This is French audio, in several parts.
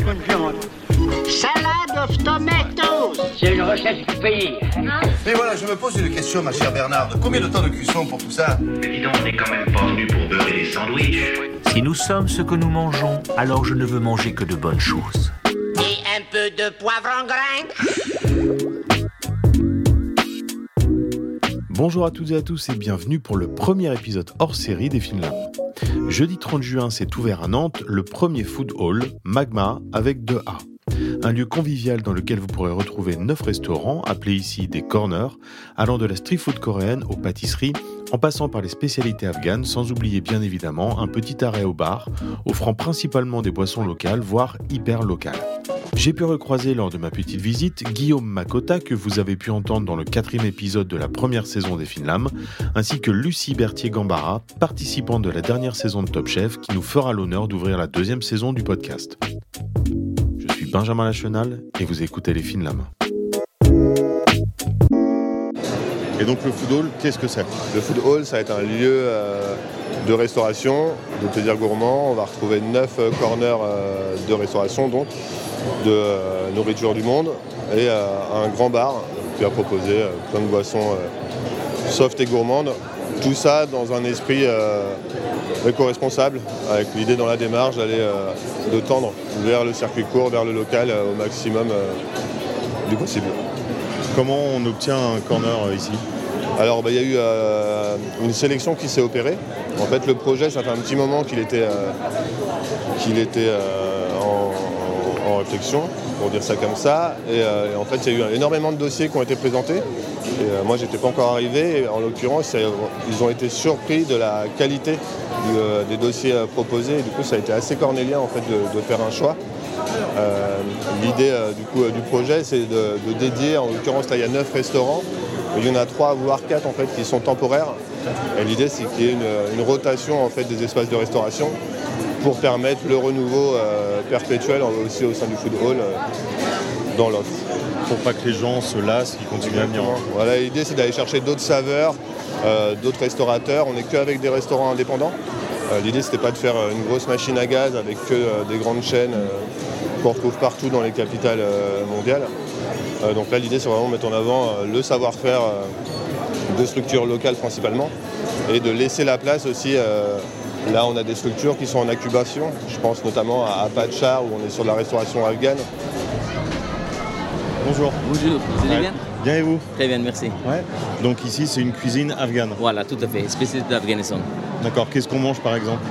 c'est de la bonne viande. Salade of tomatoes. C'est une recette du pays. Mais voilà, je me pose une question, ma chère Bernarde. Combien de temps de cuisson pour tout ça Mais dis donc, on n'est quand même pas venu pour beurrer des sandwichs. Si nous sommes ce que nous mangeons, alors je ne veux manger que de bonnes choses. Et un peu de poivre en grains. Bonjour à toutes et à tous et bienvenue pour le premier épisode hors série des Finlandes. Jeudi 30 juin s'est ouvert à Nantes le premier food hall, Magma, avec 2A. Un lieu convivial dans lequel vous pourrez retrouver 9 restaurants, appelés ici des corners, allant de la street food coréenne aux pâtisseries, en passant par les spécialités afghanes, sans oublier bien évidemment un petit arrêt au bar, offrant principalement des boissons locales, voire hyper locales. J'ai pu recroiser lors de ma petite visite Guillaume Makota, que vous avez pu entendre dans le quatrième épisode de la première saison des Finlam, ainsi que Lucie Berthier-Gambara, participante de la dernière saison de Top Chef, qui nous fera l'honneur d'ouvrir la deuxième saison du podcast. Je suis Benjamin Lachenal et vous écoutez les Finlam. Et donc le food hall, qu'est-ce que c'est? Le food hall, ça va être un lieu euh, de restauration, de plaisir gourmand. On va retrouver neuf euh, corners euh, de restauration, donc de euh, nourriture du monde, et euh, un grand bar qui va proposer euh, plein de boissons soft et gourmandes. Tout ça dans un esprit éco-responsable, avec l'idée dans la démarche d'aller de tendre vers le circuit court, vers le local au maximum du possible. Comment on obtient un corner ici? Alors, bah, il y a eu euh, une sélection qui s'est opérée. En fait, le projet, ça fait un petit moment qu'il était, euh, qu'il était euh, pour dire ça comme ça. Et, euh, et en fait, il y a eu énormément de dossiers qui ont été présentés. Euh, moi, j'étais pas encore arrivé. Et en l'occurrence, c'est- ils ont été surpris de la qualité euh, des dossiers euh, proposés. Et du coup, ça a été assez cornélien en fait, de, faire un choix. Euh, L'idée euh, du, euh, du projet, c'est de, dédier, en l'occurrence il y a 9 restaurants, il y en a 3 voire 4 en fait, qui sont temporaires. Et l'idée c'est qu'il y ait une, une rotation en fait, des espaces de restauration pour permettre le renouveau euh, perpétuel aussi au sein du food hall euh, dans l'offre. Pour pas que les gens se lassent, qu'ils continuent à venir. Voilà, l'idée c'est d'aller chercher d'autres saveurs, euh, d'autres restaurateurs. On n'est qu'avec des restaurants indépendants. L'idée c'était pas de faire une grosse machine à gaz avec que des grandes chaînes qu'on retrouve partout dans les capitales mondiales. Donc là l'idée c'est vraiment de mettre en avant le savoir-faire de structures locales principalement et de laisser la place aussi. euh, là on a des structures qui sont en incubation. Je pense notamment à Apachar où on est sur de la restauration afghane. Bonjour. Bonjour, vous allez Ouais. bien? Bien et vous? Très bien, merci. Ouais. Donc ici c'est une cuisine afghane. Voilà, tout à fait, spécialiste d'Afghanistan. D'accord. Qu'est-ce qu'on mange par exemple?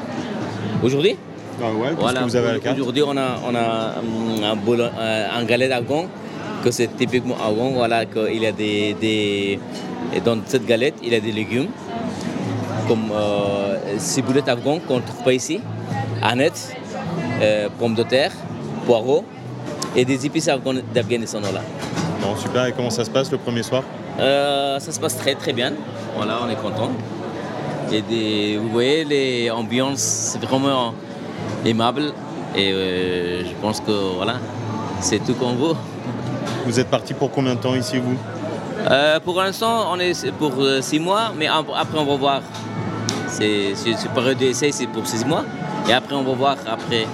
Aujourd'hui? Ah ouais, Voilà, que vous avez à la carte? Aujourd'hui on a, on a hum, un, bol, euh, un galette afghan, que c'est typiquement afghan, voilà, qu'il y a des, des... Et dans cette galette, il y a des légumes, comme euh, ciboulette afghan qu'on ne trouve pas ici, aneth, euh, pommes de terre, poireaux, et des épices afghan- d'Afghanistan, voilà. Non, super. Et comment ça se passe le premier soir? Euh, ça se passe très très bien. Voilà, on est content. Et des, vous voyez, les ambiances, c'est vraiment aimable. Et euh, je pense que voilà, c'est tout qu'on veut. Vous êtes parti pour combien de temps ici vous? Euh, pour l'instant, on est pour six mois, mais ap- après on va voir. C'est c'est période d'essai, c'est pour six mois. Et après, on va voir après.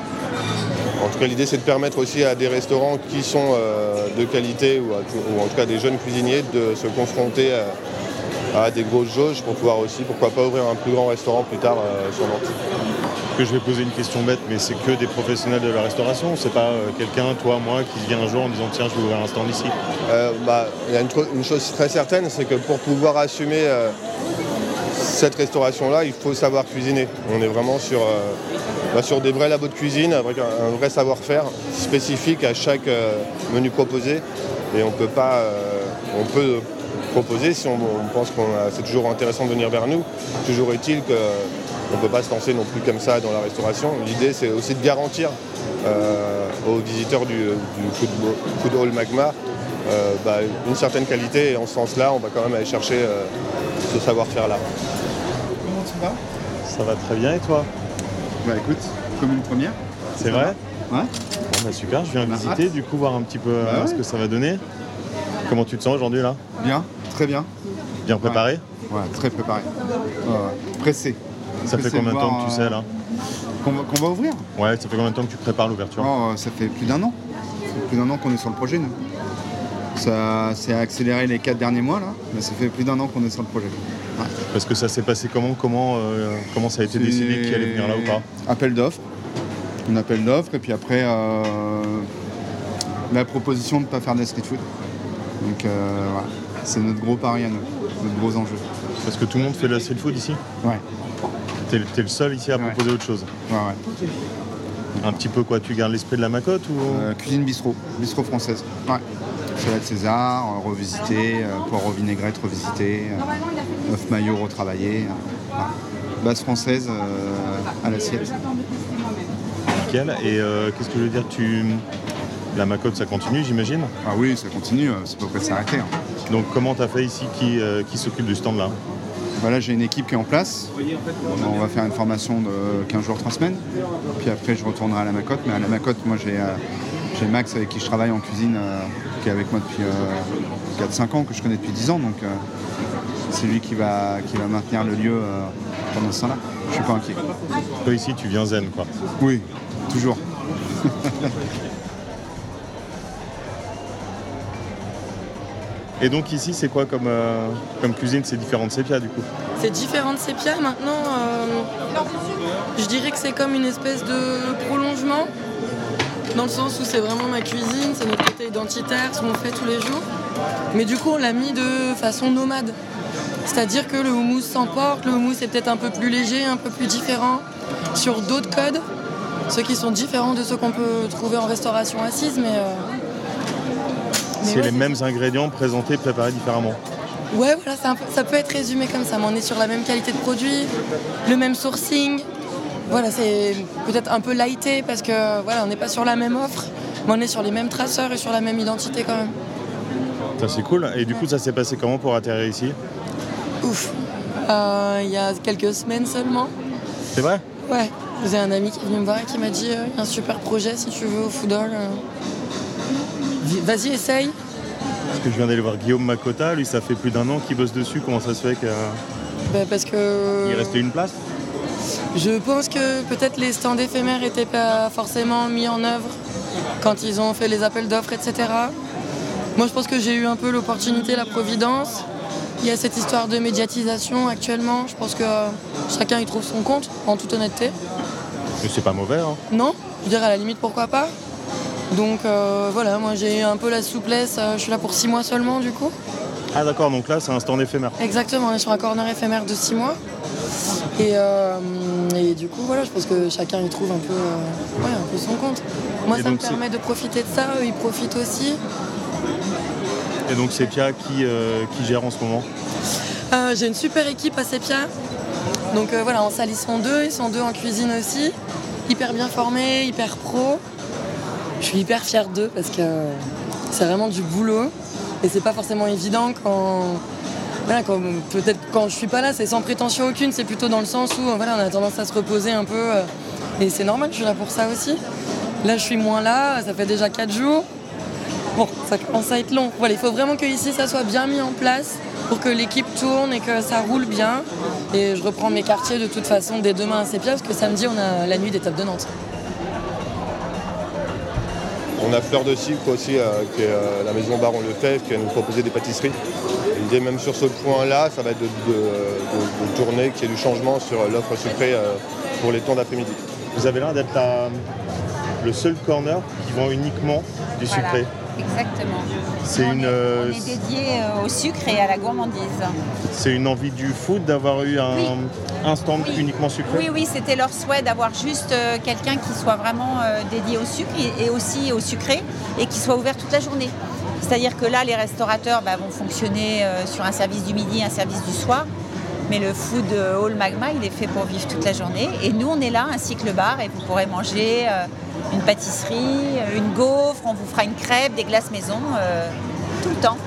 En tout cas, l'idée, c'est de permettre aussi à des restaurants qui sont euh, de qualité ou, à tout- ou en tout cas des jeunes cuisiniers de se confronter à, à des grosses jauges pour pouvoir aussi, pourquoi pas, ouvrir un plus grand restaurant plus tard euh, sur Nantes. Que je vais poser une question bête, mais c'est que des professionnels de la restauration. C'est pas euh, quelqu'un, toi, moi, qui vient un jour en disant tiens, je vais ouvrir un stand ici. Euh, bah, Il y a une, une chose très certaine, c'est que pour pouvoir assumer euh, cette restauration-là, il faut savoir cuisiner. On est vraiment sur, euh, bah, des vrais labos de cuisine, avec un, vrai savoir-faire spécifique à chaque euh, menu proposé. Et on peut pas, euh, proposer si on, pense que c'est toujours intéressant de venir vers nous. Toujours est-il qu'on ne peut pas se lancer non plus comme ça dans la restauration. L'idée, c'est aussi de garantir aux visiteurs du, du food hall Magma bah, une certaine qualité. Et en ce sens-là, on va quand même aller chercher euh, ce savoir-faire-là. Comment tu vas? Ça va très bien et toi? Bah écoute, comme une première. C'est vrai? Ouais. Bon bah super, je viens Bah, visiter, du coup voir un petit peu euh, Bah ouais. ce que ça va donner. Comment tu te sens aujourd'hui là? Bien, très bien. Bien préparé? Ouais, très préparé. Pressé. Ça fait combien de temps que tu euh, sais là? Qu'on va, qu'on va ouvrir? Ouais, ça fait combien de temps que tu prépares l'ouverture? Oh, Ça fait plus d'un an. Ça fait plus d'un an qu'on est sur le projet, nous. Ça s'est accéléré les quatre derniers mois, là. Mais ça fait plus d'un an qu'on est sur le projet. Ouais. Parce que ça s'est passé comment comment, euh, comment ça a été décidé qui allait venir là ou pas? Appel d'offres. Un appel d'offres, et puis après, euh, la proposition de ne pas faire de la street food. Donc, euh, voilà. C'est notre gros pari à nous, notre gros enjeu. Parce que tout le monde fait de la street food ici? Ouais, T'es le seul ici à Ouais. proposer autre chose? Ouais, ouais. Un petit peu quoi Tu gardes l'esprit de la macotte ou? Euh, cuisine bistrot, bistrot française. Ouais. Salade César, euh, revisité, euh, poireau vinaigrette revisité, œuf maillot retravaillé. voilà. Base française euh, à l'assiette. Nickel. Et euh, qu'est-ce que je veux dire tu... La macotte, ça continue, j'imagine? Ah oui, ça continue, c'est pas prêt de s'arrêter. hein. Donc comment t'as fait ici Qui, euh, qui s'occupe du stand là Bah là, j'ai une équipe qui est en place. On va faire une formation de 15 jours, 3 semaines. Puis après, je retournerai à la Macotte. Mais à la Macotte, moi, j'ai euh, j'ai Max avec qui je travaille en cuisine, euh, qui est avec moi depuis 4-5 ans, que je connais depuis 10 ans. Donc, euh, c'est lui qui va, qui va maintenir le lieu euh, pendant ce temps-là. Je suis pas inquiet. Toi ici, tu viens zen quoi. Oui, toujours. Et donc ici, c'est quoi comme, euh, comme cuisine? C'est différent de sépia du coup? C'est différent de sépia. Maintenant, euh, je dirais que c'est comme une espèce de prolongement, dans le sens où c'est vraiment ma cuisine, c'est notre côté identitaire, ce qu'on fait tous les jours. Mais du coup, on l'a mis de façon nomade. C'est-à-dire que le houmous s'emporte, le houmous est peut-être un peu plus léger, un peu plus différent, sur d'autres codes, ceux qui sont différents de ceux qu'on peut trouver en restauration assise, mais... euh, mais C'est ouais, les mêmes ingrédients présentés, préparés différemment. Ouais, voilà, ça peut être résumé comme ça, mais on est sur la même qualité de produit, le même sourcing. Voilà, c'est peut-être un peu lighté parce que voilà, on n'est pas sur la même offre, mais on est sur les mêmes traceurs et sur la même identité quand même. Ça c'est cool. Et du coup, ça s'est passé comment pour atterrir ici? Ouf. Euh, Il y a quelques semaines seulement. C'est vrai? Ouais, j'ai un ami qui est venu me voir et qui m'a dit euh, Il y a un super projet si tu veux au food hall. euh. Vas-y, essaye. Parce que je viens d'aller voir Guillaume Makota, lui ça fait plus d'un an qu'il bosse dessus. Comment ça se fait qu'il Bah, parce que. restait une place? Je pense que peut-être les stands éphémères n'étaient pas forcément mis en œuvre quand ils ont fait les appels d'offres, etc. Moi, je pense que j'ai eu un peu l'opportunité, la providence. Il y a cette histoire de médiatisation actuellement. Je pense que euh, chacun y trouve son compte, en toute honnêteté. Mais c'est pas mauvais. Hein. Non, je dirais à la limite pourquoi pas. Donc euh, voilà, moi j'ai eu un peu la souplesse. euh, Je suis là pour six mois seulement, du coup. Ah d'accord, donc là c'est un stand éphémère. Exactement, on est sur un corner éphémère de 6 mois. Et, euh, et du coup, voilà, je pense que chacun y trouve un peu, euh, ouais, un peu son compte. Moi, Et ça me permet de profiter de ça, eux, ils profitent aussi. Et donc c'est Pia qui, euh, qui gère en ce moment? J'ai une super équipe à Sepia. Donc voilà, en salle, ils sont deux, ils sont deux en cuisine aussi. Hyper bien formés, hyper pro. Je suis hyper fière d'eux parce que c'est vraiment du boulot. Et c'est pas forcément évident quand. Peut-être quand je suis pas là, c'est sans prétention aucune, c'est plutôt dans le sens où voilà, on a tendance à se reposer un peu. euh, et c'est normal, je suis là pour ça aussi. Là, je suis moins là, ça fait déjà 4 jours. Bon, ça commence à être long. Il faut vraiment que ici ça soit bien mis en place pour que l'équipe tourne et que ça roule bien. Et je reprends mes quartiers de toute façon dès demain à Sépia parce que samedi on a la nuit des tables de Nantes. On a Fleur de Sucre aussi, euh, qui est euh, la maison Baron Lefebvre, qui va nous proposer des pâtisseries. L'idée même sur ce point-là, ça va être de, de- de- de tourner, qu'il y ait du changement sur l'offre sucrée euh, pour les temps d'après-midi. Vous avez l'air d'être la- le seul corner qui vend uniquement du Voilà. Exactement. C'est On une, est- euh, On est dédié euh, au sucre et à la gourmandise. C'est une envie du food d'avoir eu un, Oui. un stand Oui. uniquement sucré Oui, oui, c'était leur souhait d'avoir juste euh, quelqu'un qui soit vraiment euh, dédié au sucre et, aussi au sucré et qui soit ouvert toute la journée. C'est-à-dire que là, les restaurateurs bah, vont fonctionner euh, sur un service du midi, un service du soir. Mais le food euh, hall magma, il est fait pour vivre toute la journée. Et nous, on est là, ainsi que le bar, et vous pourrez manger euh, une pâtisserie, une gaufre, on vous fera une crêpe, des glaces maison, euh, tout le temps.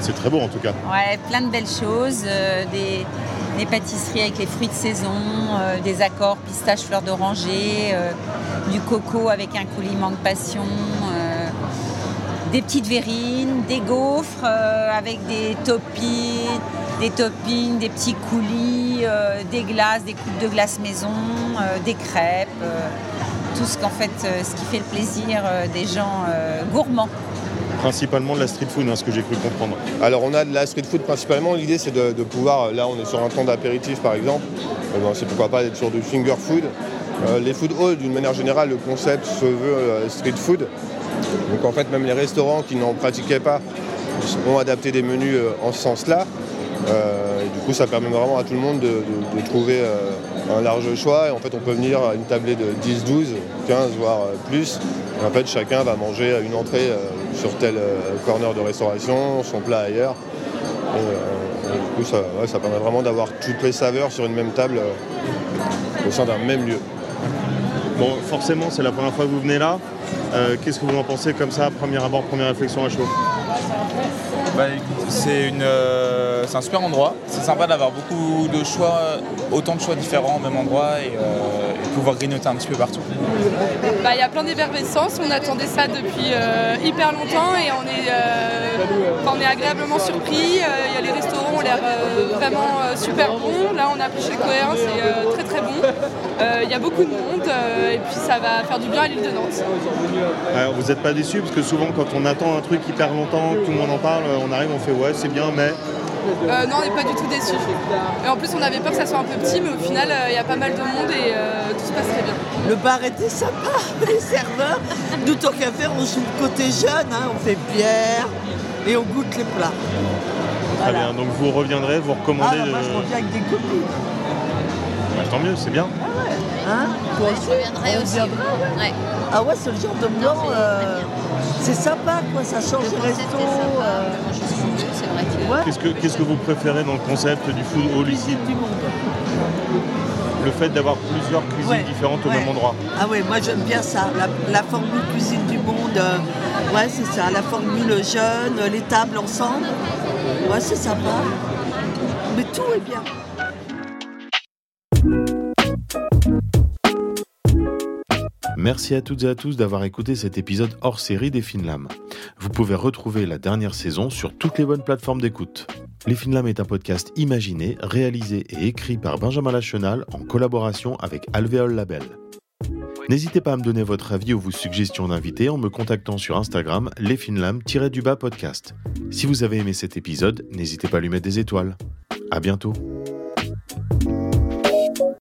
C'est très beau en tout cas. Ouais, plein de belles choses, euh, des, des pâtisseries avec les fruits de saison, euh, des accords pistache, fleur d'oranger, du coco avec un coulis mangue passion, des petites verrines, des gaufres avec des toppings, des toppings, des petits coulis, des glaces, des coupes de glace maison, des crêpes, tout ce qu'en fait, euh, ce qui fait le plaisir euh, des gens euh, gourmands. Principalement de la street food, hein, ce que j'ai cru comprendre. Alors on a de la street food principalement, l'idée c'est de, de pouvoir, là on est sur un temps d'apéritif par exemple, Eh ben, c'est pourquoi pas d'être sur du finger food. Euh, les food halls d'une manière générale, le concept se veut euh, street food. Donc en fait même les restaurants qui n'en pratiquaient pas ont adapté des menus euh, en ce sens-là. Euh, et du coup ça permet vraiment à tout le monde de, de- de trouver euh, un large choix et en fait on peut venir à une tablée de 10, 12, 15 voire euh, plus. Et en fait chacun va manger une entrée euh, sur tel euh, corner de restauration, son plat ailleurs. Et, et du coup, ça, ouais, ça permet vraiment d'avoir toutes les saveurs sur une même table au sein d'un même lieu. Bon, forcément, c'est la première fois que vous venez là. Euh, Qu'est-ce que vous en pensez comme ça, premier abord, première réflexion à chaud? Bah, écoute, c'est une, euh, c'est un super endroit. C'est sympa d'avoir beaucoup de choix, autant de choix différents au même endroit et, euh, et pouvoir grignoter un petit peu partout. Bah, Il y a plein d'effervescence, on attendait ça depuis euh, hyper longtemps et on est, euh, on est agréablement surpris. Euh, il y a les restaurants ont l'air euh, vraiment euh, super bons. Là on a appris chez le Coréen, c'est euh, très très bon. Euh, Il y a beaucoup de monde euh, et puis ça va faire du bien à l'île de Nantes. Alors, Vous n'êtes pas déçu parce que souvent, quand on attend un truc hyper longtemps, tout le monde en parle, on arrive, on fait ouais, c'est bien, mais Euh, non, on n'est pas du tout déçus. Et en plus, on avait peur que ça soit un peu petit, mais au final, euh, il y a pas mal de monde et euh, tout se passe très bien. Le bar était sympa, les serveurs. Nous, tant qu'à faire, on joue le côté jeune, hein, on fait bière et on goûte les plats. très bien. Donc vous reviendrez, vous recommandez. Ah, bah, moi, de- je reviens avec des copines. Bah, tant mieux, c'est bien. Hein Toi Ouais, je reviendrai On aussi, ouais. Ouais. Ah ouais, c'est le genre de blanc. euh, c'est sympa, quoi. Ça change Le resto. Ouais. Qu'est-ce que, qu'est-ce que vous préférez dans le concept du food hall ici du monde. Le fait d'avoir plusieurs cuisines Ouais, différentes au ouais. même endroit. Ah ouais, moi j'aime bien ça. La, la formule cuisine du monde. euh, ouais, c'est ça. La formule jeune, les tables ensemble. Ouais, c'est sympa. Mais tout est bien. Merci à toutes et à tous d'avoir écouté cet épisode hors série des Finlam. Vous pouvez retrouver la dernière saison sur toutes les bonnes plateformes d'écoute. Les Finlam est un podcast imaginé, réalisé et écrit par Benjamin Lachenal en collaboration avec Alvéole Label. N'hésitez pas à me donner votre avis ou vos suggestions d'invités en me contactant sur Instagram lesfinlam-du-bas podcast. Si vous avez aimé cet épisode, n'hésitez pas à lui mettre des étoiles. À bientôt.